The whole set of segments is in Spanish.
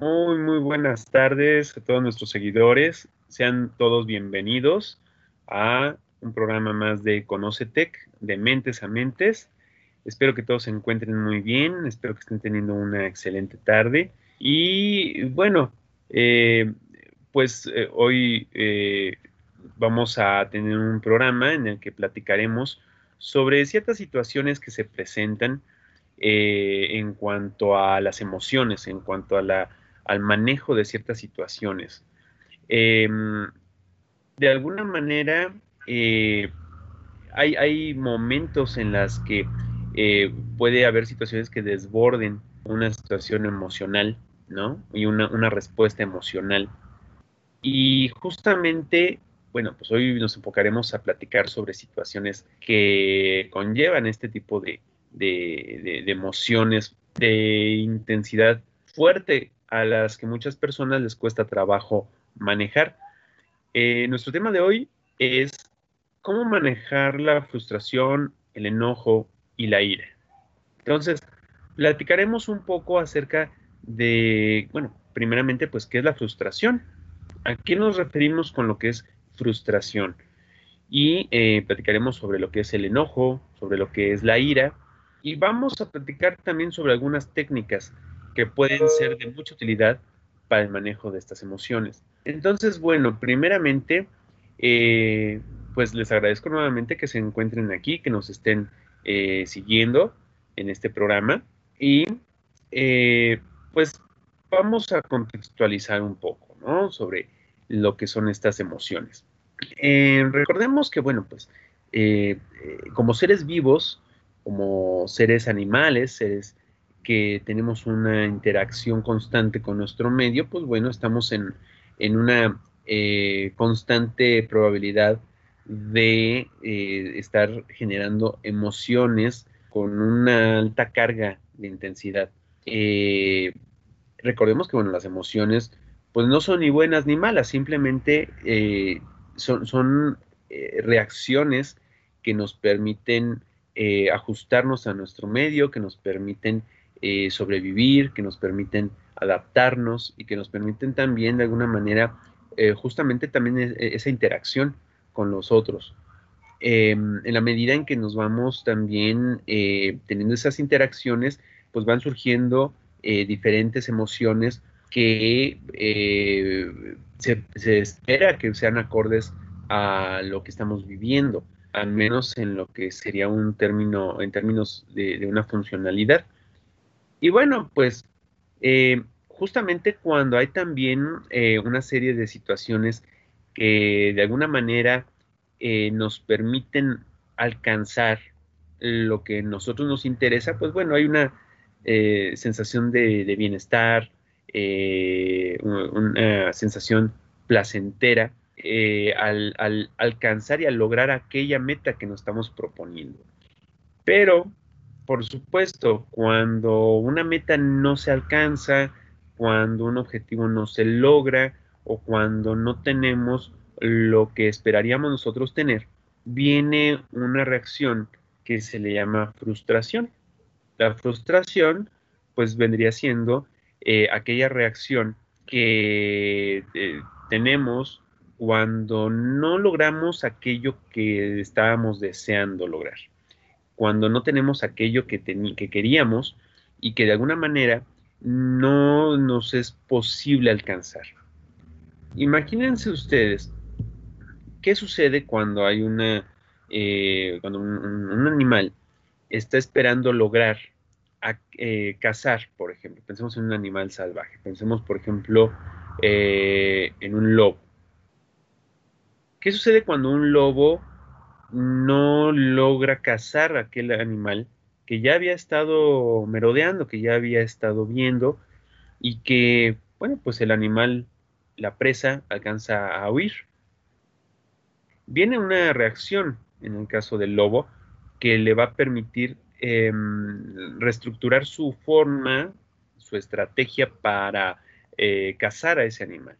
Muy, muy buenas tardes a todos nuestros seguidores. Sean todos bienvenidos a un programa más de Conocetec, de Mentes a Mentes. Espero que todos se encuentren muy bien, espero que estén teniendo una excelente tarde. Y bueno, eh, pues eh, hoy eh, vamos a tener un programa en el que platicaremos sobre ciertas situaciones que se presentan en cuanto a las emociones, en cuanto a la, al manejo de ciertas situaciones. Em, de alguna manera, hay, hay, momentos en las que puede haber situaciones que desborden una situación emocional, ¿no? Y una, una respuesta emocional y justamente, bueno, pues hoy nos enfocaremos a platicar sobre situaciones que conllevan este tipo de, emociones de intensidad fuerte a las que muchas personas les cuesta trabajo manejar. Eh, nuestro tema de hoy es cómo manejar la frustración, el enojo y la ira. Entonces, platicaremos un poco acerca de, bueno, primeramente, pues, ¿qué es la frustración? ¿A qué nos referimos con lo que es frustración? Y eh, platicaremos sobre lo que es el enojo, sobre lo que es la ira, y vamos a platicar también sobre algunas técnicas que pueden ser de mucha utilidad para el manejo de estas emociones. Entonces, bueno, primeramente, eh, pues les agradezco nuevamente que se encuentren aquí, que nos estén eh, siguiendo en este programa y pues vamos a contextualizar un poco, ¿no? Sobre lo que son estas emociones. Eh, recordemos que, bueno, pues eh, eh, como seres vivos, como seres animales, seres que tenemos una interacción constante con nuestro medio, pues bueno, estamos en, una constante probabilidad de estar generando emociones con una alta carga de intensidad. recordemos que, bueno, las emociones pues no son ni buenas ni malas, simplemente eh, son, eh, reacciones que nos permiten eh, ajustarnos a nuestro medio, que nos permiten sobrevivir, que nos permiten adaptarnos y que nos permiten también de alguna manera justamente también e, esa interacción con los otros. Em, en la medida en que nos vamos también teniendo esas interacciones, pues van surgiendo diferentes emociones que eh, se, espera que sean acordes a lo que estamos viviendo, al menos en lo que sería un término, en términos de, una funcionalidad. Y bueno, pues eh, justamente cuando hay también eh, una serie de situaciones que de alguna manera nos permiten alcanzar lo que a nosotros nos interesa, pues bueno, hay una sensación de, bienestar, eh, una sensación placentera eh, al, alcanzar y al lograr aquella meta que nos estamos proponiendo. Pero, por supuesto, cuando una meta no se alcanza, cuando un objetivo no se logra o cuando no tenemos lo que esperaríamos nosotros tener, viene una reacción que se le llama frustración. La frustración pues vendría siendo eh, aquella reacción que eh, tenemos cuando no logramos aquello que estábamos deseando lograr, cuando no tenemos aquello que, que queríamos y que de alguna manera no nos es posible alcanzar. Imagínense ustedes qué sucede cuando hay una, eh, cuando un, animal está esperando lograr a eh, cazar, por ejemplo. Pensemos en un animal salvaje. Pensemos, por ejemplo, eh, en un lobo. ¿Qué sucede cuando un lobo no logra cazar a aquel animal que ya había estado merodeando, que ya había estado viendo y que, bueno, pues el animal, la presa, alcanza a huir? Viene una reacción, en el caso del lobo, que le va a permitir Em, reestructurar su forma, su estrategia para eh, cazar a ese animal.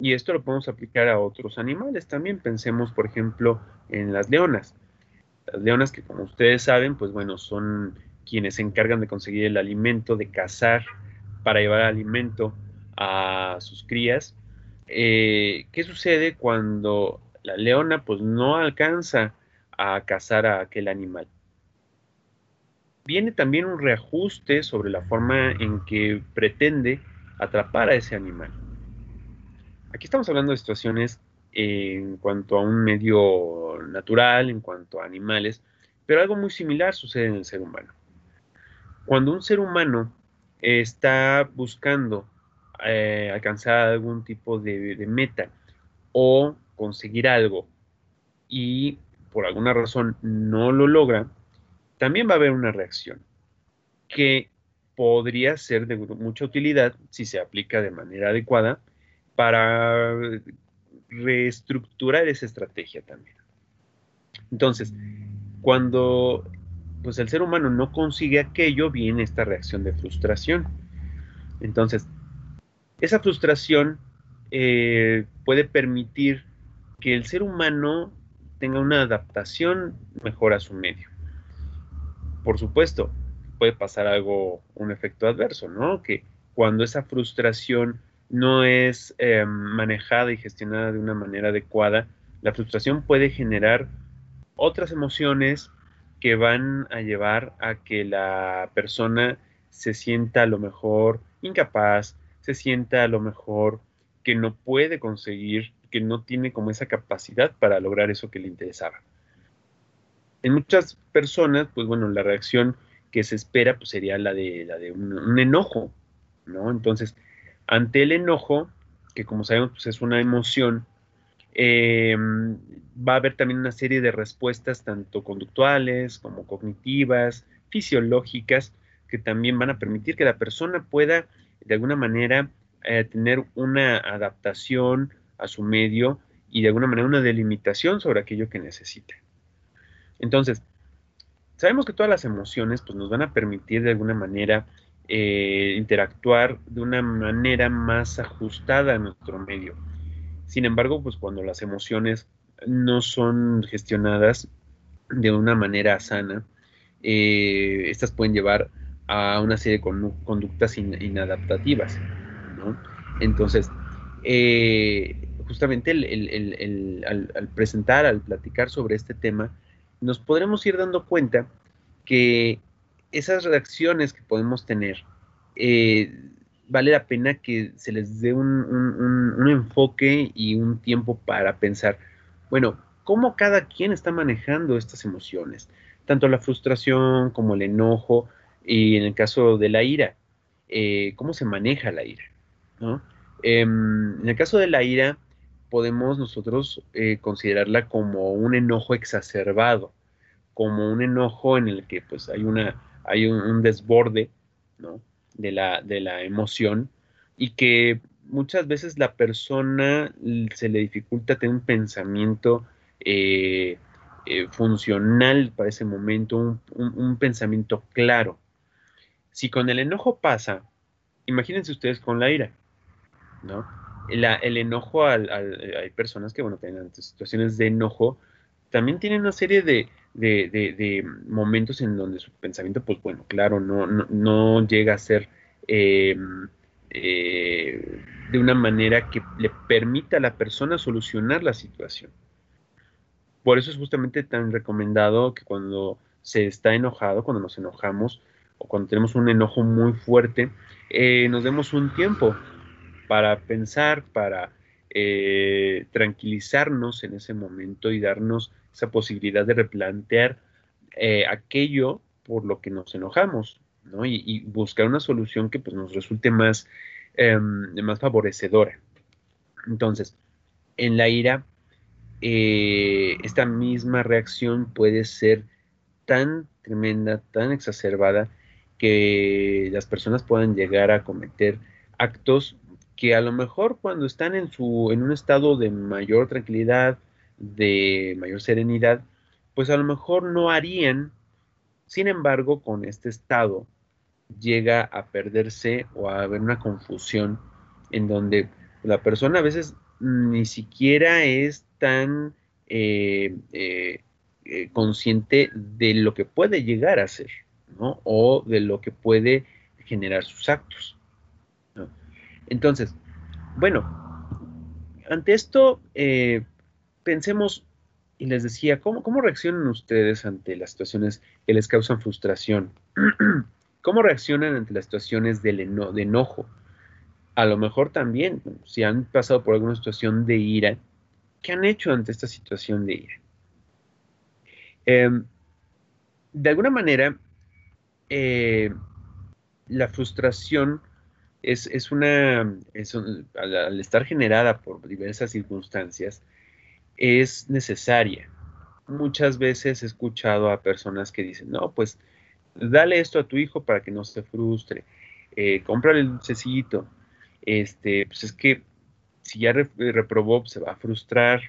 Y esto lo podemos aplicar a otros animales también. Pensemos, por ejemplo, en las leonas. Las leonas que, como ustedes saben, pues bueno, son quienes se encargan de conseguir el alimento, de cazar para llevar alimento a sus crías. Eh, ¿Qué sucede cuando la leona pues no alcanza a cazar a aquel animal? Viene también un reajuste sobre la forma en que pretende atrapar a ese animal. Aquí estamos hablando de situaciones en cuanto a un medio natural, en cuanto a animales, pero algo muy similar sucede en el ser humano. Cuando un ser humano está buscando eh, alcanzar algún tipo de, de meta o conseguir algo y por alguna razón no lo logra, también va a haber una reacción que podría ser de mucha utilidad si se aplica de manera adecuada para reestructurar esa estrategia también. Entonces, cuando pues el ser humano no consigue aquello, viene esta reacción de frustración. Entonces, esa frustración eh, puede permitir que el ser humano tenga una adaptación mejor a su medio. Por supuesto, puede pasar algo, un efecto adverso, ¿no? Que cuando esa frustración no es eh, manejada y gestionada de una manera adecuada, la frustración puede generar otras emociones que van a llevar a que la persona se sienta a lo mejor incapaz, se sienta a lo mejor que no puede conseguir, que no tiene como esa capacidad para lograr eso que le interesaba. En muchas personas, pues bueno, la reacción que se espera pues sería la de, la de un, enojo, ¿no? Entonces, ante el enojo, que como sabemos pues es una emoción, eh, va a haber también una serie de respuestas tanto conductuales como cognitivas, fisiológicas, que también van a permitir que la persona pueda de alguna manera eh, tener una adaptación a su medio y de alguna manera una delimitación sobre aquello que necesita. Entonces, sabemos que todas las emociones pues, nos van a permitir de alguna manera eh, interactuar de una manera más ajustada a nuestro medio. Sin embargo, pues cuando las emociones no son gestionadas de una manera sana, eh, estas pueden llevar a una serie de conductas inadaptativas. Entonces, eh, justamente al, presentar, al platicar sobre este tema, nos podremos ir dando cuenta que esas reacciones que podemos tener eh, vale la pena que se les dé un, enfoque y un tiempo para pensar, bueno, cómo cada quien está manejando estas emociones, tanto la frustración como el enojo, y en el caso de la ira, eh, cómo se maneja la ira. Em, en el caso de la ira, podemos nosotros eh, considerarla como un enojo exacerbado, como un enojo en el que pues hay, una, hay un, desborde, ¿no? de la, de la emoción y que muchas veces la persona se le dificulta tener un pensamiento eh, eh, funcional para ese momento, un, pensamiento claro. Si con el enojo pasa, imagínense ustedes con la ira, ¿no? el enojo, al, hay personas que, bueno, tienen situaciones de enojo, también tienen una serie de, de, momentos en donde su pensamiento, pues bueno, claro, no, no, llega a ser eh, eh, de una manera que le permita a la persona solucionar la situación. Por eso es justamente tan recomendado que cuando se está enojado, cuando nos enojamos o cuando tenemos un enojo muy fuerte, eh, nos demos un tiempo para pensar, para tranquilizarnos en ese momento y darnos esa posibilidad de replantear eh, aquello por lo que nos enojamos, ¿no? Y, buscar una solución que pues, nos resulte más, em, más favorecedora. Entonces, en la ira, eh, esta misma reacción puede ser tan tremenda, tan exacerbada, que las personas puedan llegar a cometer actos que a lo mejor cuando están en, su, en un estado de mayor tranquilidad, de mayor serenidad, pues a lo mejor no harían, sin embargo, con este estado llega a perderse o a haber una confusión en donde la persona a veces ni siquiera es tan eh, eh, eh, consciente de lo que puede llegar a ser, ¿no? O de lo que puede generar sus actos. Entonces, bueno, ante esto, pensemos, y les decía, ¿cómo, ¿cómo reaccionan ustedes ante las situaciones que les causan frustración? ¿Cómo reaccionan ante las situaciones de enojo? A lo mejor también, si han pasado por alguna situación de ira, ¿qué han hecho ante esta situación de ira? Em, de alguna manera, eh, la frustración es, una, al, estar generada por diversas circunstancias, es necesaria. Muchas veces he escuchado a personas que dicen, no, pues dale esto a tu hijo para que no se frustre, eh, cómprale el dulcecito, este, pues es que si ya reprobó, se va a frustrar.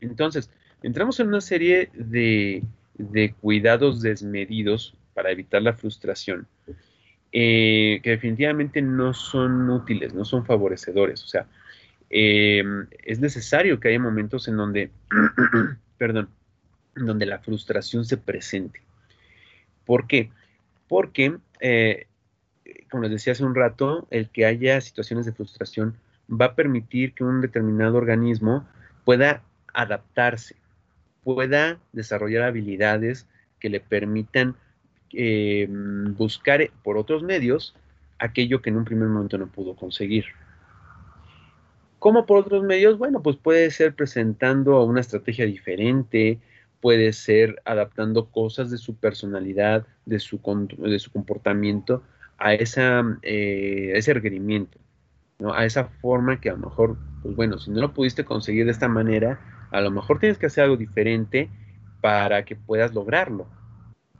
Entonces, entramos en una serie de, de cuidados desmedidos para evitar la frustración eh, que definitivamente no son útiles, no son favorecedores. O sea, em, es necesario que haya momentos en donde, perdón, donde la frustración se presente. ¿Por qué? Porque, eh, como les decía hace un rato, el que haya situaciones de frustración va a permitir que un determinado organismo pueda adaptarse, pueda desarrollar habilidades que le permitan eh, buscar por otros medios aquello que en un primer momento no pudo conseguir. ¿Cómo por otros medios? Bueno, pues puede ser presentando una estrategia diferente, puede ser adaptando cosas de su personalidad, de su, de su comportamiento a, esa, eh, ese requerimiento, ¿no? a esa forma que a lo mejor, pues bueno, si no lo pudiste conseguir de esta manera, a lo mejor tienes que hacer algo diferente para que puedas lograrlo.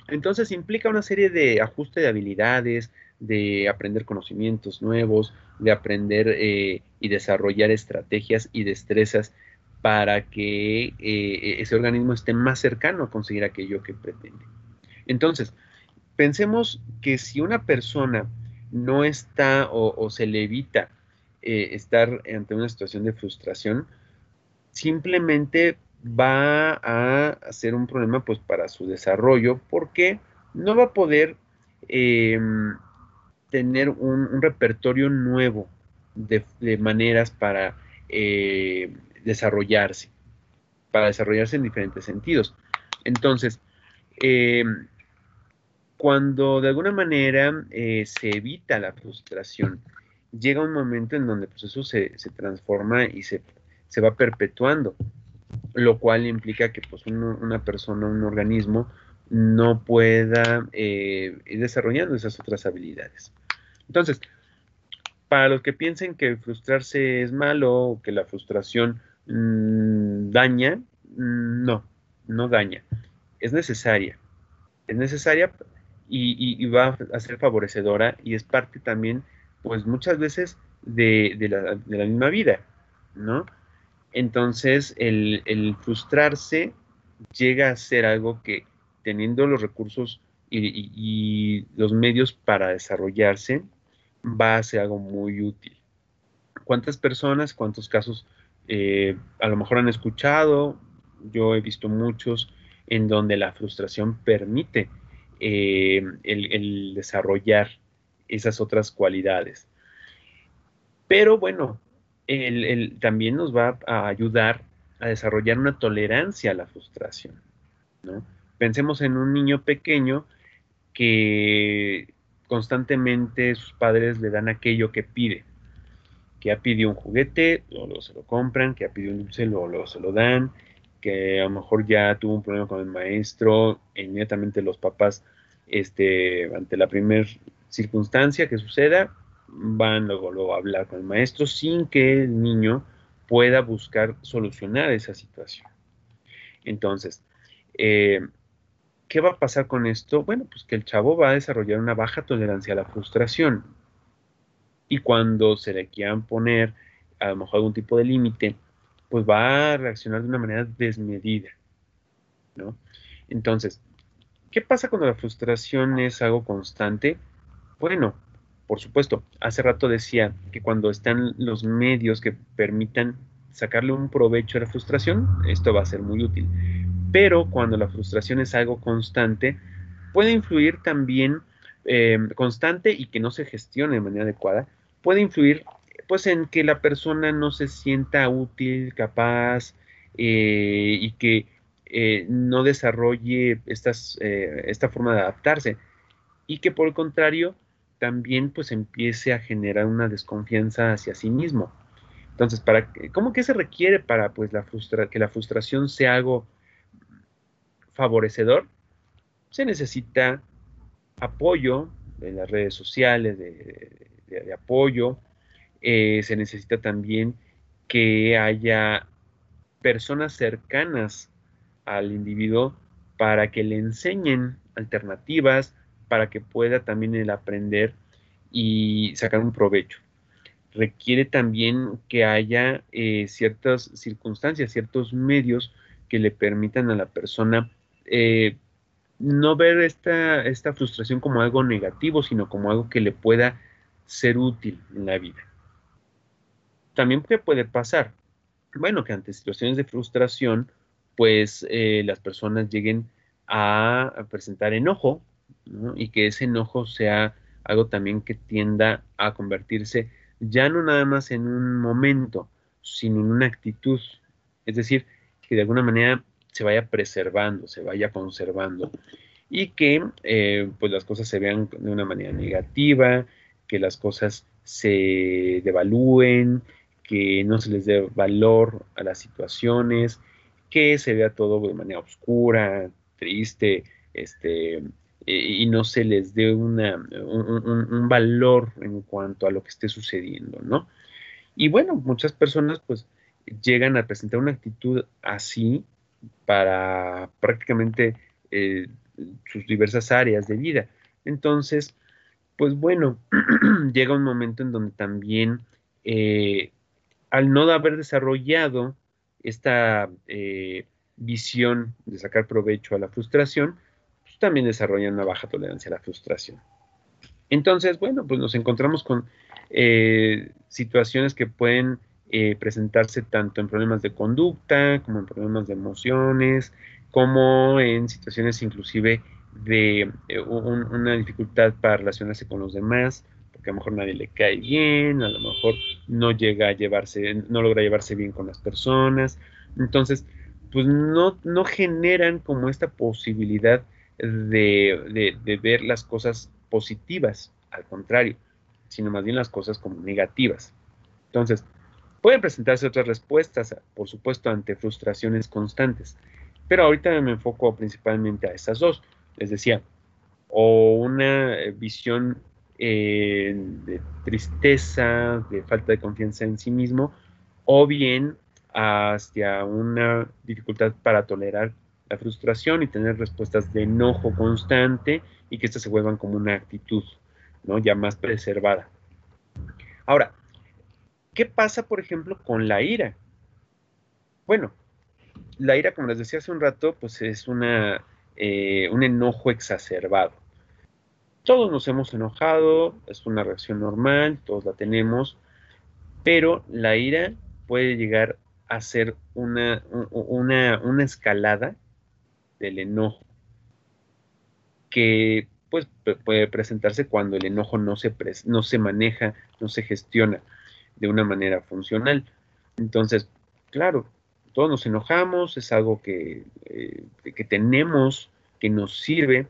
Entonces implica una serie de ajuste de habilidades, de aprender conocimientos nuevos, de aprender eh, y desarrollar estrategias y destrezas para que eh, ese organismo esté más cercano a conseguir aquello que pretende. Entonces, pensemos que si una persona no está o, se le evita eh, estar ante una situación de frustración, simplemente va a ser un problema pues para su desarrollo porque no va a poder em, tener un, repertorio nuevo de, maneras para eh, desarrollarse, para desarrollarse en diferentes sentidos. Entonces, em, cuando de alguna manera eh, se evita la frustración, llega un momento en donde pues, eso se, transforma y se, se va perpetuando lo cual implica que pues una persona, un organismo, no pueda eh, ir desarrollando esas otras habilidades. Entonces, para los que piensen que frustrarse es malo o que la frustración mm, daña, mm, no, no daña. Es necesaria. Es necesaria y, va a ser favorecedora y es parte también, pues muchas veces, de, la misma vida, ¿no? Entonces, el, frustrarse llega a ser algo que teniendo los recursos y, los medios para desarrollarse, va a ser algo muy útil. ¿Cuántas personas, cuántos casos eh, a lo mejor han escuchado? Yo he visto muchos en donde la frustración permite eh, el desarrollar esas otras cualidades. Pero bueno, también nos va a ayudar a desarrollar una tolerancia a la frustración. Pensemos en un niño pequeño que constantemente sus padres le dan aquello que pide. Que ha pedido un juguete, luego, se lo compran, que ha pedido un dulce, luego, se lo dan, que a lo mejor ya tuvo un problema con el maestro, inmediatamente los papás, este, ante la primera circunstancia que suceda, van luego, luego a hablar con el maestro sin que el niño pueda buscar solucionar esa situación. Entonces, eh, ¿qué va a pasar con esto? Bueno, pues que el chavo va a desarrollar una baja tolerancia a la frustración. Y cuando se le quieran poner a lo mejor algún tipo de límite, pues va a reaccionar de una manera desmedida. ¿no? Entonces, ¿qué pasa cuando la frustración es algo constante? Bueno, por supuesto, hace rato decía que cuando están los medios que permitan sacarle un provecho a la frustración, esto va a ser muy útil. Pero cuando la frustración es algo constante, puede influir también, eh, constante y que no se gestione de manera adecuada, puede influir pues en que la persona no se sienta útil, capaz eh, y que eh, no desarrolle esta forma de adaptarse y que por el contrario también pues empiece a generar una desconfianza hacia sí mismo. Entonces, para, ¿cómo que se requiere para pues, la frustra que la frustración sea algo favorecedor? Se necesita apoyo de las redes sociales, de, apoyo. Eh, se necesita también que haya personas cercanas al individuo para que le enseñen alternativas, para que pueda también el aprender y sacar un provecho. Requiere también que haya eh, ciertas circunstancias, ciertos medios que le permitan a la persona eh, no ver esta, esta frustración como algo negativo, sino como algo que le pueda ser útil en la vida. También, ¿qué puede pasar? Bueno, que ante situaciones de frustración, pues eh, las personas lleguen a presentar enojo, y que ese enojo sea algo también que tienda a convertirse ya no nada más en un momento, sino en una actitud, es decir, que de alguna manera se vaya preservando, se vaya conservando y que eh, pues las cosas se vean de una manera negativa, que las cosas se devalúen, que no se les dé valor a las situaciones, que se vea todo de manera oscura, triste, este, y no se les dé una, un, valor en cuanto a lo que esté sucediendo, ¿no? Y bueno, muchas personas pues llegan a presentar una actitud así para prácticamente eh, sus diversas áreas de vida. Entonces, pues bueno, llega un momento en donde también eh, al no haber desarrollado esta eh, visión de sacar provecho a la frustración, también desarrollan una baja tolerancia a la frustración. Entonces, bueno, pues nos encontramos con situaciones que pueden eh, presentarse tanto en problemas de conducta, como en problemas de emociones, como en situaciones inclusive de eh, una dificultad para relacionarse con los demás, porque a lo mejor nadie le cae bien, a lo mejor no llega a llevarse, no logra llevarse bien con las personas. Entonces, pues no, no generan como esta posibilidad de, ver las cosas positivas, al contrario, sino más bien las cosas como negativas. Entonces, pueden presentarse otras respuestas, por supuesto, ante frustraciones constantes, pero ahorita me enfoco principalmente a esas dos. Les decía, o una visión eh, de tristeza, de falta de confianza en sí mismo, o bien hacia una dificultad para tolerar la frustración y tener respuestas de enojo constante y que éstas se vuelvan como una actitud, ¿no? Ya más preservada. Ahora, ¿qué pasa, por ejemplo, con la ira? Bueno, la ira, como les decía hace un rato, pues es una, eh, un enojo exacerbado. Todos nos hemos enojado, es una reacción normal, todos la tenemos, pero la ira puede llegar a ser una, una, una escalada del enojo, que pues puede presentarse cuando el enojo no se, no se maneja, no se gestiona de una manera funcional. Entonces, claro, todos nos enojamos, es algo que, eh, que tenemos, que nos sirve,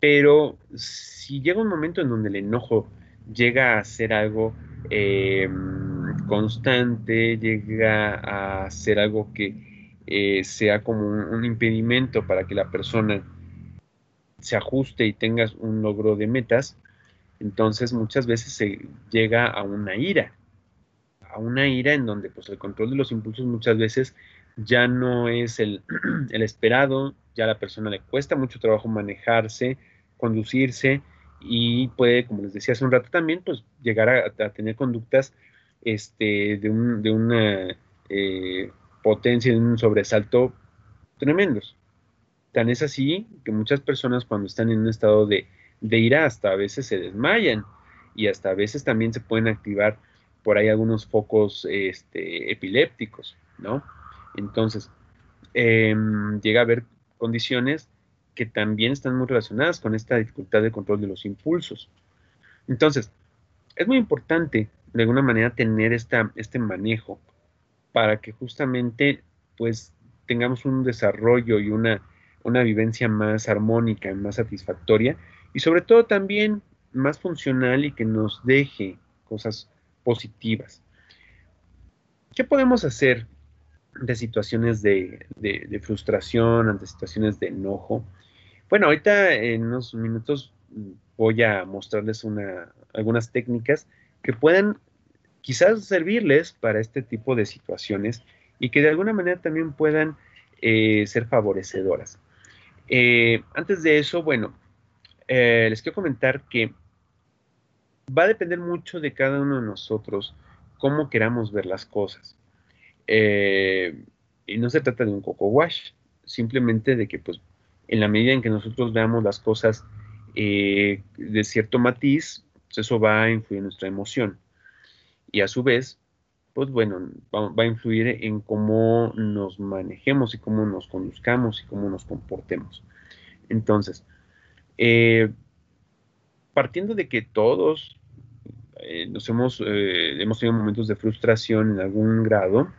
pero si llega un momento en donde el enojo llega a ser algo em, constante, llega a ser algo que eh, sea como un, impedimento para que la persona se ajuste y tengas un logro de metas, entonces muchas veces se llega a una ira, a una ira en donde pues el control de los impulsos muchas veces ya no es el, esperado, ya a la persona le cuesta mucho trabajo manejarse, conducirse y puede, como les decía hace un rato también, pues llegar a, tener conductas este, de, un, de una eh, potencia, en un sobresalto tremendos. Tan es así que muchas personas cuando están en un estado de, ira hasta a veces se desmayan y hasta a veces también se pueden activar por ahí algunos focos este, epilépticos, ¿no? Entonces, em, llega a haber condiciones que también están muy relacionadas con esta dificultad de control de los impulsos. Entonces, es muy importante de alguna manera tener esta, este manejo para que justamente pues tengamos un desarrollo y una, una vivencia más armónica, más satisfactoria y sobre todo también más funcional y que nos deje cosas positivas. ¿Qué podemos hacer de situaciones de, frustración, ante situaciones de enojo? Bueno, ahorita en unos minutos voy a mostrarles una, algunas técnicas que puedan quizás servirles para este tipo de situaciones y que de alguna manera también puedan eh, ser favorecedoras. Eh, antes de eso, bueno, eh, les quiero comentar que va a depender mucho de cada uno de nosotros cómo queramos ver las cosas. y no se trata de un coco wash, simplemente de que pues en la medida en que nosotros veamos las cosas de cierto matiz, pues, eso va a influir en nuestra emoción. Y a su vez, pues bueno, va, a influir en cómo nos manejemos y cómo nos conduzcamos y cómo nos comportemos. Entonces, eh, partiendo de que todos eh, nos hemos, eh, hemos tenido momentos de frustración en algún grado,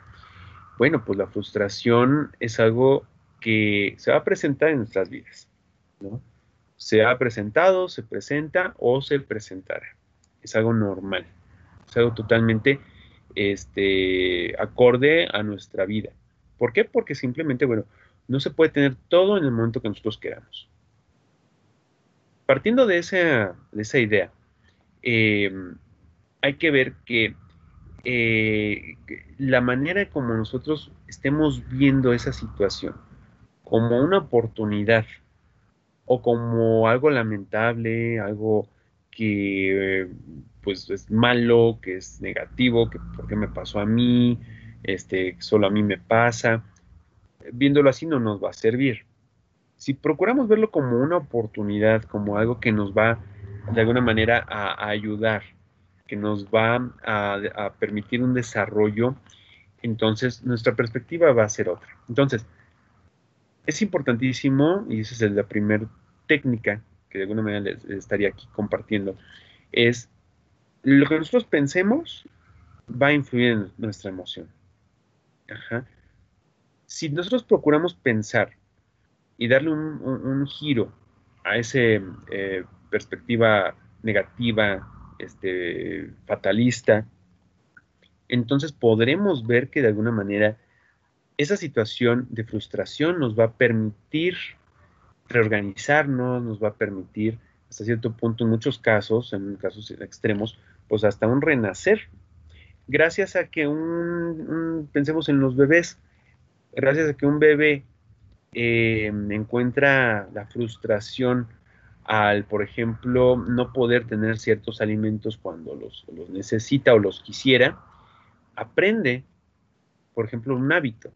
bueno, pues la frustración es algo que se va a presentar en nuestras vidas, ¿no? Se ha presentado, se presenta o se presentará. Es algo normal, es algo totalmente este, acorde a nuestra vida. ¿Por qué? Porque simplemente, bueno, no se puede tener todo en el momento que nosotros queramos. Partiendo de esa, de esa idea, em, hay que ver que eh, la manera como nosotros estemos viendo esa situación como una oportunidad o como algo lamentable, algo que pues es malo, que es negativo, que por qué me pasó a mí, este, solo a mí me pasa. Viéndolo así no nos va a servir. Si procuramos verlo como una oportunidad, como algo que nos va de alguna manera a, ayudar, que nos va a, permitir un desarrollo, entonces nuestra perspectiva va a ser otra. Entonces, es importantísimo, y esa es la primera técnica que de alguna manera les estaría aquí compartiendo, es lo que nosotros pensemos va a influir en nuestra emoción. Si nosotros procuramos pensar y darle un, giro a esa eh, perspectiva negativa, este, fatalista, entonces podremos ver que de alguna manera esa situación de frustración nos va a permitir reorganizarnos, nos va a permitir hasta cierto punto en muchos casos, en casos extremos, pues hasta un renacer. Gracias a que un, pensemos en los bebés, gracias a que un bebé eh, encuentra la frustración al, por ejemplo, no poder tener ciertos alimentos cuando los, los necesita o los quisiera, aprende, por ejemplo, un hábito,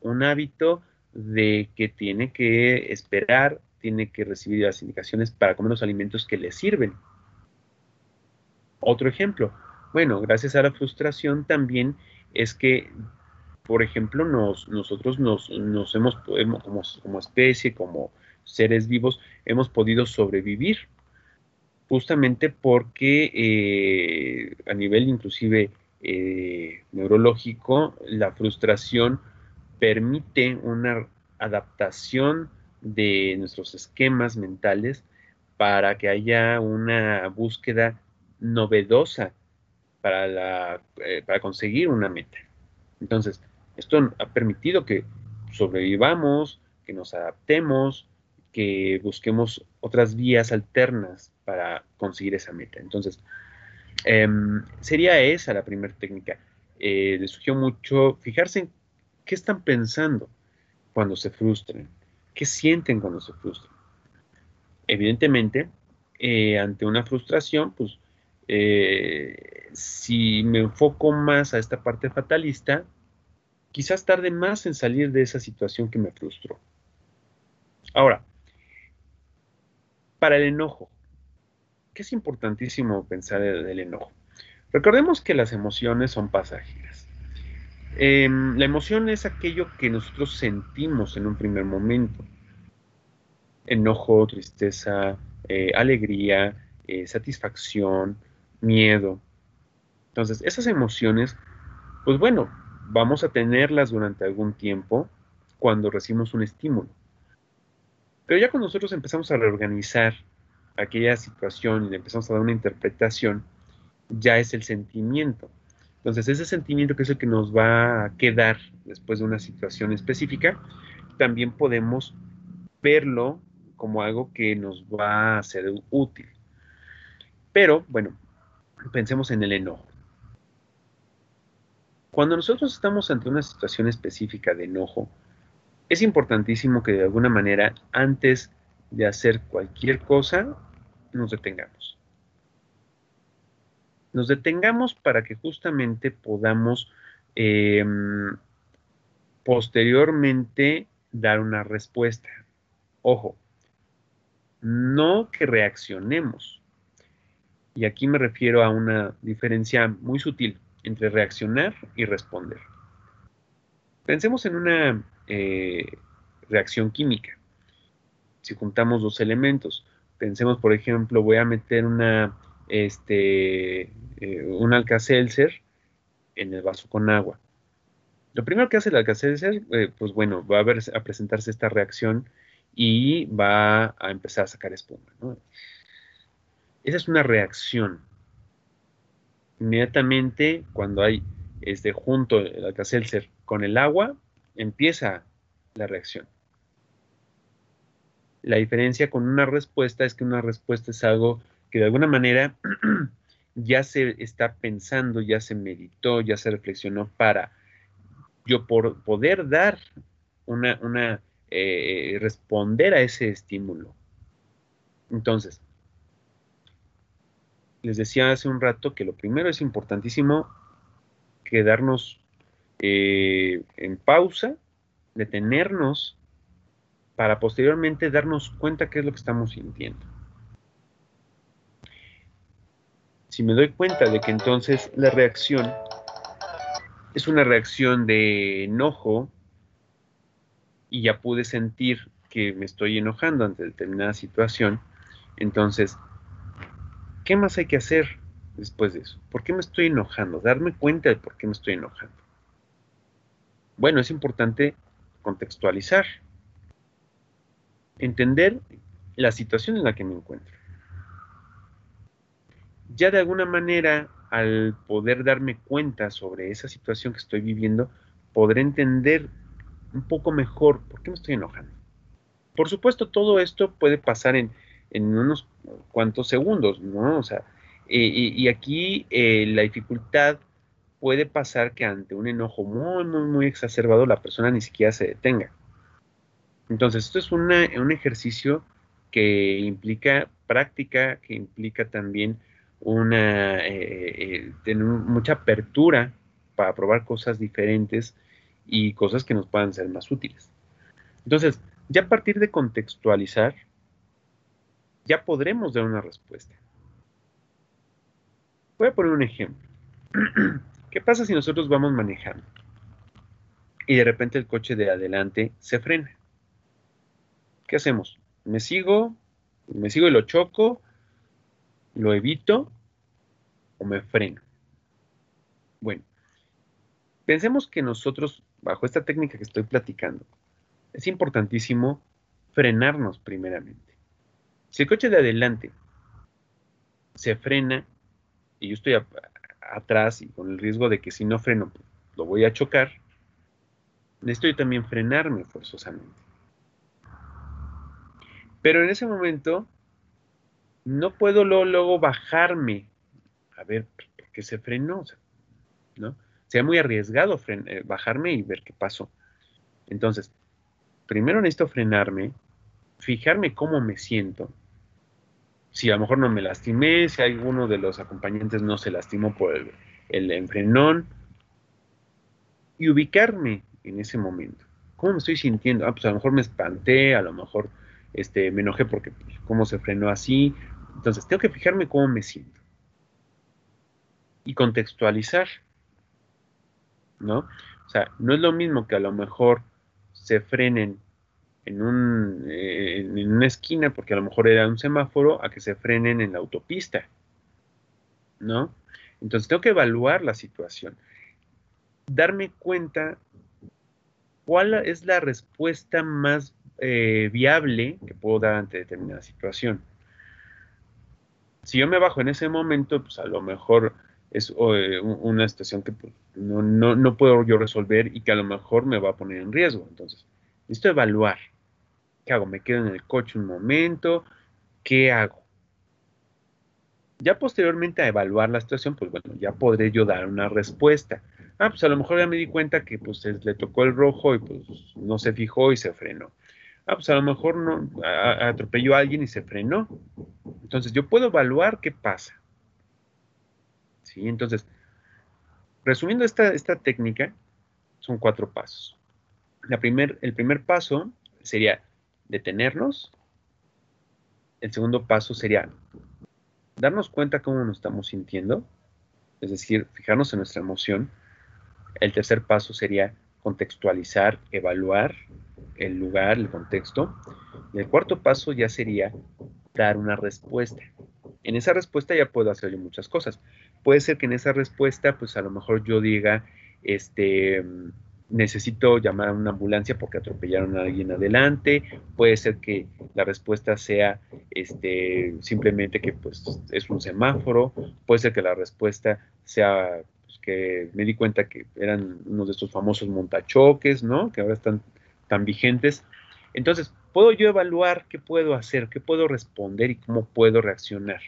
un hábito de que tiene que esperar, tiene que recibir las indicaciones para comer los alimentos que le sirven. Otro ejemplo, bueno, gracias a la frustración también es que, por ejemplo, nos, nosotros nos, hemos, como, como especie, como seres vivos, hemos podido sobrevivir justamente porque eh, a nivel inclusive eh, neurológico, la frustración permite una adaptación de nuestros esquemas mentales para que haya una búsqueda novedosa para, la, eh, para conseguir una meta. Entonces, esto ha permitido que sobrevivamos, que nos adaptemos, que busquemos otras vías alternas para conseguir esa meta. Entonces, em, sería esa la primera técnica. Eh, les sugiero mucho fijarse en qué están pensando cuando se frustren, qué sienten cuando se frustran. Evidentemente, eh, ante una frustración, pues eh, si me enfoco más a esta parte fatalista, quizás tarde más en salir de esa situación que me frustró. Ahora, para el enojo, ¿qué es importantísimo pensar del enojo? Recordemos que las emociones son pasajeras. Em, la emoción es aquello que nosotros sentimos en un primer momento. Enojo, tristeza, eh, alegría, eh, satisfacción, miedo. Entonces, esas emociones, pues bueno, vamos a tenerlas durante algún tiempo cuando recibimos un estímulo. Pero ya cuando nosotros empezamos a reorganizar aquella situación y empezamos a dar una interpretación, ya es el sentimiento. Entonces, ese sentimiento que es el que nos va a quedar después de una situación específica, también podemos verlo como algo que nos va a ser útil. Pero, bueno, pensemos en el enojo. Cuando nosotros estamos ante una situación específica de enojo, es importantísimo que de alguna manera, antes de hacer cualquier cosa, nos detengamos. Nos detengamos para que justamente podamos em, posteriormente dar una respuesta. Ojo, no que reaccionemos. Y aquí me refiero a una diferencia muy sutil entre reaccionar y responder. Pensemos en una eh, reacción química. Si juntamos dos elementos, pensemos, por ejemplo, voy a meter una, este, eh, un alcacelser en el vaso con agua. Lo primero que hace el alcacelser, eh, pues bueno, va a, a presentarse esta reacción y va a empezar a sacar espuma. Esa es una reacción. Inmediatamente, cuando hay este, junto el alcacelser con el agua, empieza la reacción. La diferencia con una respuesta es que una respuesta es algo que de alguna manera ya se está pensando, ya se meditó, ya se reflexionó para yo por poder dar una, una eh, responder a ese estímulo. Entonces, les decía hace un rato que lo primero es importantísimo quedarnos eh, en pausa, detenernos para posteriormente darnos cuenta qué es lo que estamos sintiendo. Si me doy cuenta de que entonces la reacción es una reacción de enojo y ya pude sentir que me estoy enojando ante determinada situación, entonces, ¿qué más hay que hacer después de eso? ¿Por qué me estoy enojando? Darme cuenta de por qué me estoy enojando. Bueno, es importante contextualizar entender la situación en la que me encuentro. Ya de alguna manera, al poder darme cuenta sobre esa situación que estoy viviendo, podré entender un poco mejor por qué me estoy enojando. Por supuesto, todo esto puede pasar en, unos cuantos segundos, ¿no? O sea, y, aquí eh, la dificultad puede pasar que ante un enojo muy, muy, muy exacerbado la persona ni siquiera se detenga. Entonces, esto es un ejercicio que implica práctica, que implica también una, eh, eh, tener mucha apertura para probar cosas diferentes y cosas que nos puedan ser más útiles. Entonces, ya a partir de contextualizar, ya podremos dar una respuesta. Voy a poner un ejemplo. ¿Qué pasa si nosotros vamos manejando y de repente el coche de adelante se frena? ¿qué hacemos? ¿Me sigo? ¿Me sigo y lo choco? ¿Lo evito? ¿O me freno? Bueno, pensemos que nosotros, bajo esta técnica que estoy platicando, es importantísimo frenarnos primeramente. Si el coche de adelante se frena y yo estoy atrás y con el riesgo de que si no freno pues, lo voy a chocar, necesito también frenarme forzosamente. Pero en ese momento no puedo luego, bajarme a ver por qué se frenó, ¿no? Sería muy arriesgado eh, bajarme y ver qué pasó. Entonces, primero necesito frenarme, fijarme cómo me siento. Si a lo mejor no me lastimé, si alguno de los acompañantes no se lastimó por el, el enfrenón, y ubicarme en ese momento. ¿Cómo me estoy sintiendo? Ah, pues a lo mejor me espanté, a lo mejor este, me enojé porque pues, cómo se frenó así. Entonces, tengo que fijarme cómo me siento. Y contextualizar. ¿No? O sea, no es lo mismo que a lo mejor se frenen en, un, eh, en una esquina porque a lo mejor era un semáforo a que se frenen en la autopista. ¿No? Entonces tengo que evaluar la situación, darme cuenta cuál es la respuesta más eh, viable que puedo dar ante determinada situación. Si yo me bajo en ese momento, pues a lo mejor es eh, una situación que pues, no, no, puedo yo resolver y que a lo mejor me va a poner en riesgo. Entonces, necesito evaluar. ¿Qué hago? ¿Me quedo en el coche un momento? ¿Qué hago? Ya posteriormente a evaluar la situación, pues bueno, ya podré yo dar una respuesta. Ah, pues a lo mejor ya me di cuenta que pues le tocó el rojo y pues no se fijó y se frenó. Ah, pues a lo mejor no atropelló a alguien y se frenó. Entonces yo puedo evaluar qué pasa. ¿Sí? Entonces, resumiendo esta, esta técnica, son cuatro pasos. La primer, el primer paso sería detenernos. El segundo paso sería darnos cuenta cómo nos estamos sintiendo, es decir, fijarnos en nuestra emoción. El tercer paso sería contextualizar, evaluar el lugar, el contexto. Y el cuarto paso ya sería dar una respuesta. En esa respuesta ya puedo hacer muchas cosas. Puede ser que en esa respuesta, pues a lo mejor yo diga, este, necesito llamar a una ambulancia porque atropellaron a alguien adelante. Puede ser que la respuesta sea este, simplemente que pues, es un semáforo. Puede ser que la respuesta sea pues, que me di cuenta que eran uno de estos famosos montachoques, ¿no? Que ahora están tan vigentes. Entonces, puedo yo evaluar qué puedo hacer, qué puedo responder y cómo puedo reaccionar.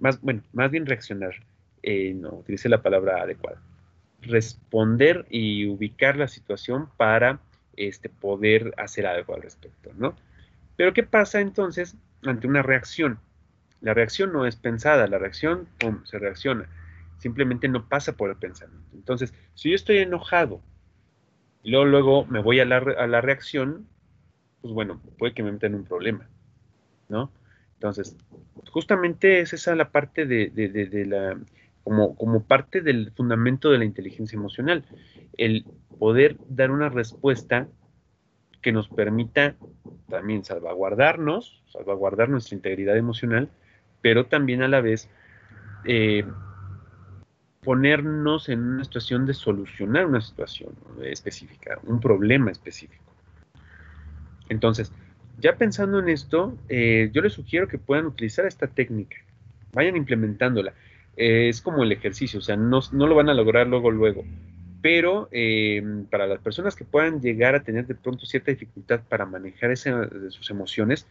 Más, bueno, más bien reaccionar. Eh, no utilicé la palabra adecuada responder y ubicar la situación para este, poder hacer algo al respecto, ¿no? Pero ¿qué pasa entonces ante una reacción? La reacción no es pensada, la reacción se reacciona, simplemente no pasa por el pensamiento. Entonces, si yo estoy enojado y luego, luego me voy a la, la reacción, pues bueno, puede que me meta en un problema, ¿no? Entonces, justamente es esa la parte de la como, parte del fundamento de la inteligencia emocional, el poder dar una respuesta que nos permita también salvaguardarnos, salvaguardar nuestra integridad emocional, pero también a la vez eh, ponernos en una situación de solucionar una situación específica, un problema específico. Entonces, ya pensando en esto, eh, yo les sugiero que puedan utilizar esta técnica, vayan implementándola es como el ejercicio, o sea, no, lo van a lograr luego, luego. Pero eh, para las personas que puedan llegar a tener de pronto cierta dificultad para manejar sus emociones,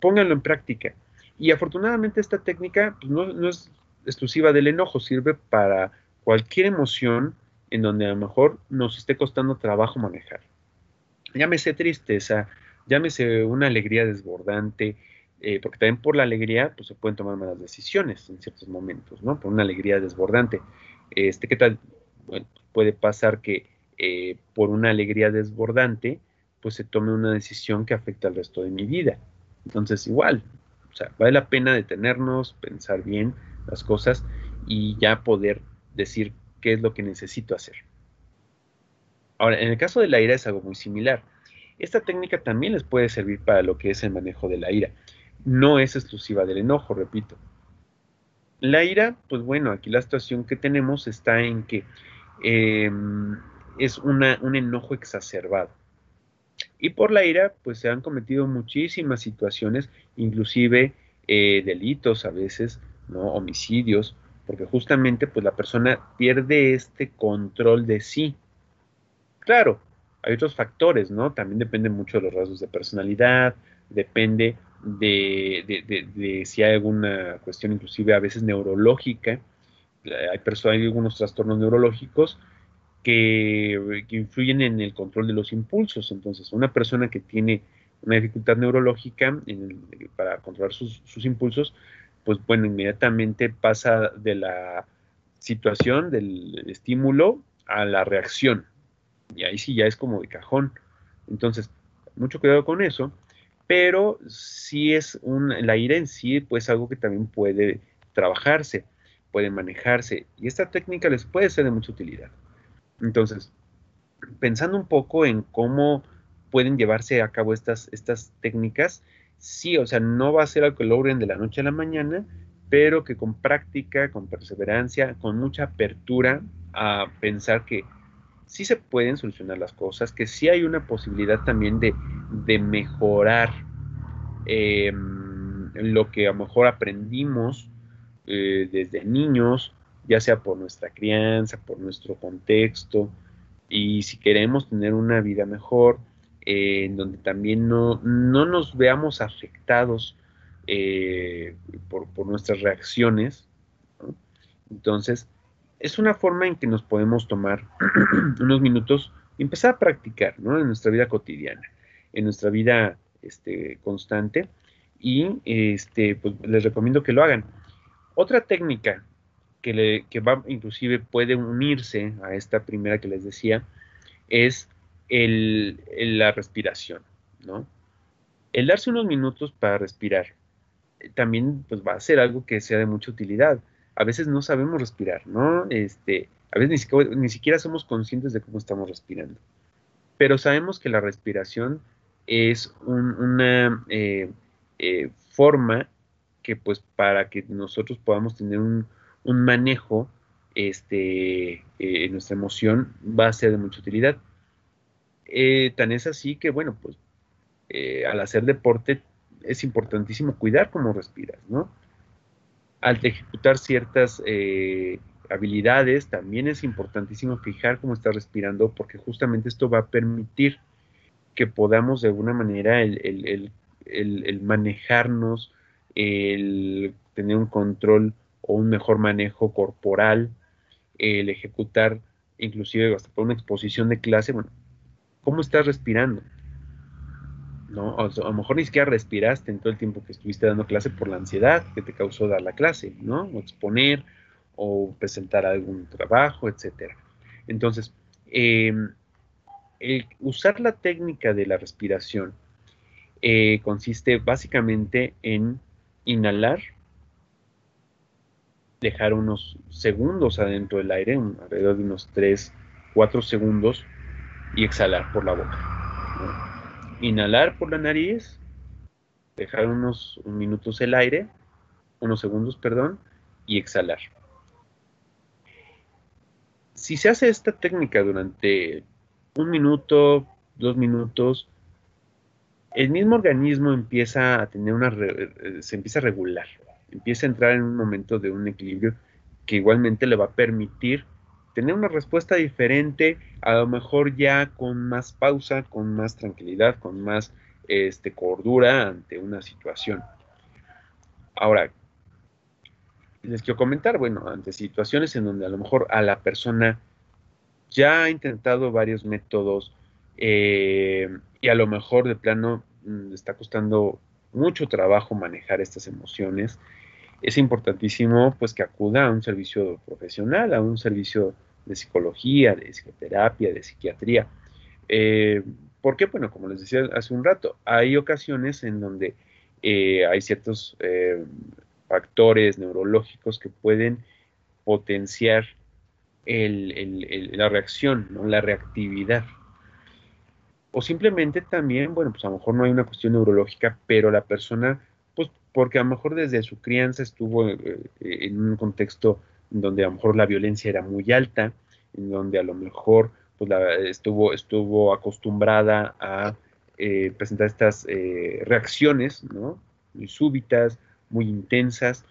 pónganlo en práctica. Y afortunadamente esta técnica pues, no, es exclusiva del enojo, sirve para cualquier emoción en donde a lo mejor nos esté costando trabajo manejar. Llámese tristeza, llámese una alegría desbordante, eh, porque también por la alegría pues, se pueden tomar malas decisiones en ciertos momentos, ¿no? Por una alegría desbordante. Este, ¿Qué tal? puede pasar que eh, por una alegría desbordante, pues se tome una decisión que afecta al resto de mi vida. Entonces, igual, o sea, vale la pena detenernos, pensar bien las cosas y ya poder decir qué es lo que necesito hacer. Ahora, en el caso de la ira es algo muy similar. Esta técnica también les puede servir para lo que es el manejo de la ira no es exclusiva del enojo, repito. La ira, pues bueno, aquí la situación que tenemos está en que em, es un enojo exacerbado. Y por la ira, pues se han cometido muchísimas situaciones, inclusive eh, delitos a veces, ¿no? Homicidios, porque justamente pues la persona pierde este control de sí. Claro, hay otros factores, ¿no? También depende mucho de los rasgos de personalidad, depende de, si hay alguna cuestión inclusive a veces neurológica. Hay, personas, hay algunos trastornos neurológicos que, influyen en el control de los impulsos. Entonces, una persona que tiene una dificultad neurológica para controlar sus, sus, impulsos, pues bueno, inmediatamente pasa de la situación, del estímulo, a la reacción. Y ahí sí ya es como de cajón. Entonces, mucho cuidado con eso pero sí es un, la ira en sí, pues algo que también puede trabajarse, puede manejarse, y esta técnica les puede ser de mucha utilidad. Entonces, pensando un poco en cómo pueden llevarse a cabo estas, estas técnicas, sí, o sea, no va a ser algo que logren de la noche a la mañana, pero que con práctica, con perseverancia, con mucha apertura a pensar que sí se pueden solucionar las cosas, que sí hay una posibilidad también de, mejorar em, lo que a lo mejor aprendimos eh, desde niños, ya sea por nuestra crianza, por nuestro contexto, y si queremos tener una vida mejor, en donde también no, no, nos veamos afectados eh, por, nuestras reacciones, entonces es una forma en que nos podemos tomar unos minutos y empezar a practicar ¿no? en nuestra vida cotidiana, en nuestra vida este, constante, y este, pues, les recomiendo que lo hagan. Otra técnica que, le, que va, inclusive puede unirse a esta primera que les decía, es el, la respiración, ¿no? El darse unos minutos para respirar eh, también pues, va a ser algo que sea de mucha utilidad. A veces no sabemos respirar, ¿no? Este, a veces ni ni siquiera somos conscientes de cómo estamos respirando. Pero sabemos que la respiración es una eh, eh, forma que pues para que nosotros podamos tener un, un manejo este, eh, en nuestra emoción va a ser de mucha utilidad. Eh, tan es así que, bueno, pues eh, al hacer deporte es importantísimo cuidar cómo respiras, ¿no? Al ejecutar ciertas habilidades también es importantísimo fijar cómo estás respirando porque justamente esto va a permitir que podamos de alguna manera el, el manejarnos, el tener un control o un mejor manejo corporal, el ejecutar inclusive hasta por una exposición de clase, bueno, ¿cómo estás respirando? ¿No? a lo mejor ni siquiera respiraste en todo el tiempo que estuviste dando clase por la ansiedad que te causó dar la clase, ¿no? O exponer, o presentar algún trabajo, etcétera. Entonces, em, usar la técnica de la respiración eh, consiste básicamente en inhalar dejar unos segundos adentro del aire, alrededor de unos 3, 4 segundos, y exhalar por la boca. Inhalar por la nariz, dejar unos minutos el aire, unos segundos, perdón, y exhalar. Si se hace esta técnica durante un minuto, dos minutos, el mismo organismo empieza a tener una, eh, se empieza a regular, empieza a entrar en un momento de un equilibrio que igualmente le va a permitir tener una respuesta diferente, a lo mejor ya con más pausa, con más tranquilidad, con más este, cordura ante una situación. Ahora, les quiero comentar, bueno, ante situaciones en donde a lo mejor a la persona ya ha intentado varios métodos eh, y a lo mejor de plano mm, le está costando mucho trabajo manejar estas emociones, es importantísimo pues que acuda a un servicio profesional, a un servicio de psicología, de psicoterapia, de psiquiatría. Eh, ¿Por qué? Bueno, como les decía hace un rato, hay ocasiones en donde eh, hay ciertos factores neurológicos que pueden potenciar la reacción, la reactividad. O simplemente también, bueno, pues a lo mejor no hay una cuestión neurológica, pero la persona porque a lo mejor desde su crianza estuvo eh, eh, en un contexto donde a lo mejor la violencia era muy alta, en donde a lo mejor pues, estuvo, estuvo acostumbrada a eh, presentar estas reacciones, ¿no? Muy súbitas, muy intensas.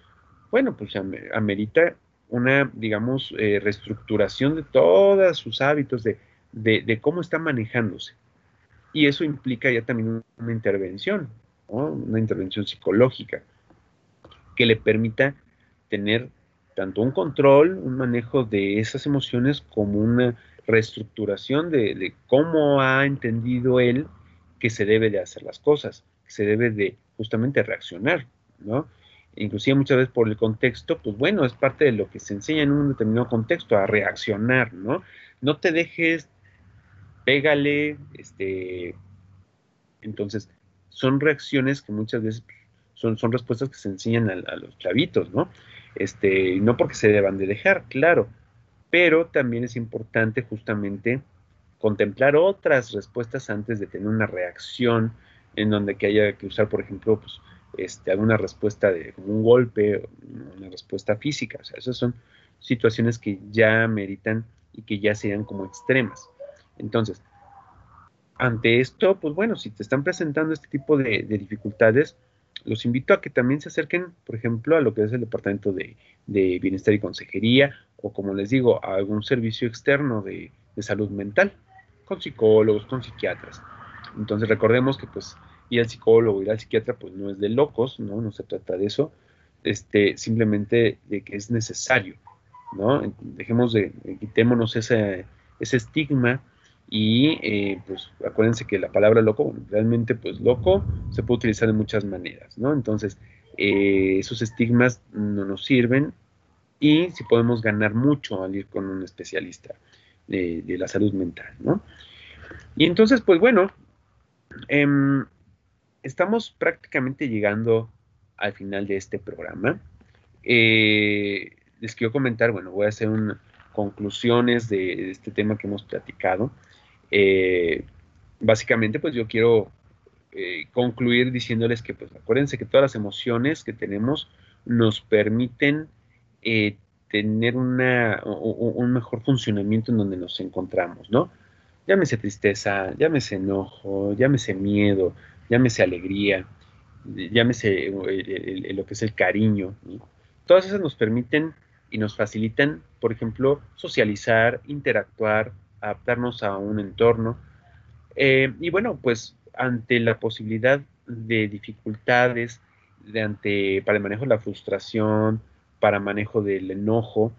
Bueno, pues amerita una, digamos, reestructuración de todos sus hábitos, de, de, cómo está manejándose. Y eso implica ya también una intervención, una intervención psicológica que le permita tener tanto un control, un manejo de esas emociones como una reestructuración de, cómo ha entendido él que se debe de hacer las cosas, que se debe de justamente reaccionar, ¿no? Inclusive muchas veces por el contexto, pues bueno, es parte de lo que se enseña en un determinado contexto, a reaccionar, ¿no? No te dejes, pégale, este, entonces, son reacciones que muchas veces son, son respuestas que se enseñan a, los chavitos, ¿no? Este, no porque se deban de dejar, claro, pero también es importante justamente contemplar otras respuestas antes de tener una reacción en donde que haya que usar, por ejemplo, pues, este, alguna respuesta de un golpe, una respuesta física. O sea, esas son situaciones que ya meritan y que ya sean como extremas. Entonces, ante esto, pues bueno, si te están presentando este tipo de, dificultades, los invito a que también se acerquen, por ejemplo, a lo que es el Departamento de, Bienestar y Consejería o, como les digo, a algún servicio externo de, salud mental, con psicólogos, con psiquiatras. Entonces recordemos que pues ir al psicólogo, ir al psiquiatra, pues no es de locos, ¿no? No se trata de eso, este, simplemente de que es necesario, ¿no? Dejemos de, quitémonos ese, ese estigma y eh, pues acuérdense que la palabra loco, realmente pues loco se puede utilizar de muchas maneras, ¿no? Entonces, eh, esos estigmas no nos sirven y si podemos ganar mucho al ir con un especialista de, la salud mental, ¿no? Y entonces, pues bueno, em, estamos prácticamente llegando al final de este programa. Eh, les quiero comentar, bueno, voy a hacer un, conclusiones de este tema que hemos platicado. Eh, básicamente, pues yo quiero eh, concluir diciéndoles que, pues acuérdense que todas las emociones que tenemos nos permiten eh, tener una, un mejor funcionamiento en donde nos encontramos, ¿no? Llámese tristeza, llámese enojo, llámese miedo, llámese alegría, llámese lo que es el cariño. Todas esas nos permiten y nos facilitan, por ejemplo, socializar, interactuar, adaptarnos a un entorno. Eh, y bueno, pues ante la posibilidad de dificultades, de ante, para el manejo de la frustración, para manejo del enojo,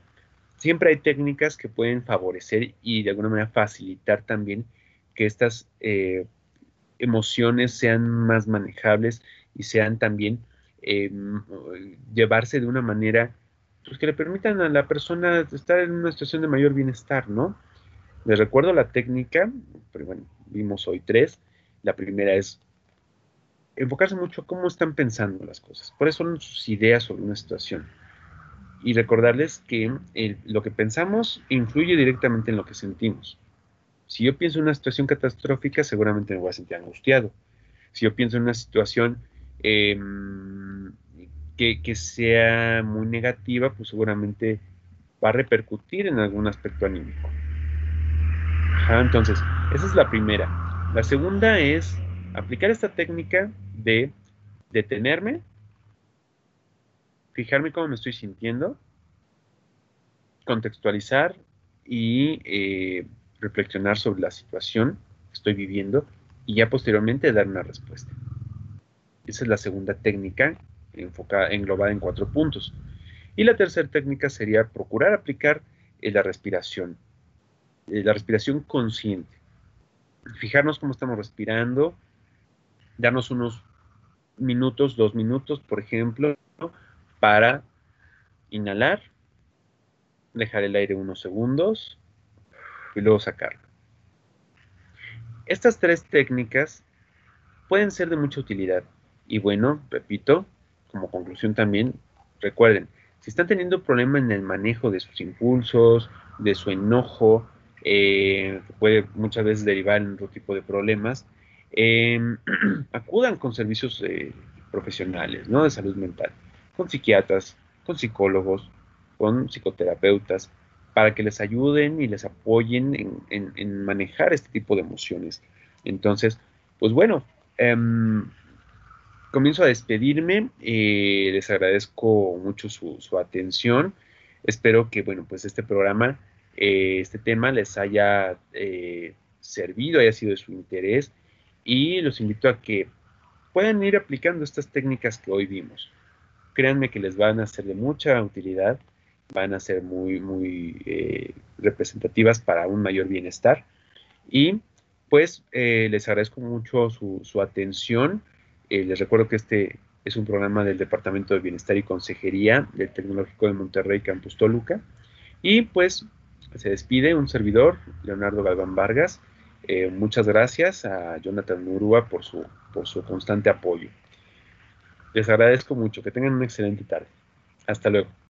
siempre hay técnicas que pueden favorecer y de alguna manera facilitar también que estas eh, emociones sean más manejables y sean también eh, llevarse de una manera pues, que le permitan a la persona estar en una situación de mayor bienestar, ¿no? Les recuerdo la técnica, pero bueno, vimos hoy tres. La primera es enfocarse mucho cómo están pensando las cosas. Eso son sus ideas sobre una situación. Y recordarles que lo que pensamos influye directamente en lo que sentimos. Si yo pienso en una situación catastrófica, seguramente me voy a sentir angustiado. Si yo pienso en una situación em, que, que, sea muy negativa, pues seguramente va a repercutir en algún aspecto anímico entonces, esa es la primera. La segunda es aplicar esta técnica de detenerme, fijarme cómo me estoy sintiendo, contextualizar y eh, reflexionar sobre la situación que estoy viviendo y ya posteriormente dar una respuesta. Esa es la segunda técnica enfocada, englobada en cuatro puntos. Y la tercera técnica sería procurar aplicar eh, la respiración. Eh, la respiración consciente. Fijarnos cómo estamos respirando, darnos unos minutos, dos minutos, por ejemplo, para inhalar, dejar el aire unos segundos y luego sacarlo. Estas tres técnicas pueden ser de mucha utilidad. Y bueno, repito, como conclusión también, recuerden, si están teniendo problema en el manejo de sus impulsos, de su enojo, eh, puede muchas veces derivar en otro tipo de problemas, em, acudan con servicios eh, profesionales ¿no? de salud mental, con psiquiatras, con psicólogos, con psicoterapeutas, para que les ayuden y les apoyen en, manejar este tipo de emociones. Entonces, pues bueno, em, comienzo a despedirme, eh, les agradezco mucho su, su atención, espero que, bueno, pues este programa eh, este tema les haya eh, servido, haya sido de su interés y los invito a que puedan ir aplicando estas técnicas que hoy vimos. Créanme que les van a ser de mucha utilidad, van a ser muy, muy eh, representativas para un mayor bienestar y pues les agradezco mucho su, su atención. les recuerdo que este es un programa del Departamento de Bienestar y Consejería del Tecnológico de Monterrey, Campus Toluca. Y pues se despide un servidor, Leonardo Galván Vargas. Eh, muchas gracias a Jonathan Murúa por su, por su constante apoyo. Les agradezco mucho. Que tengan una excelente tarde. Hasta luego.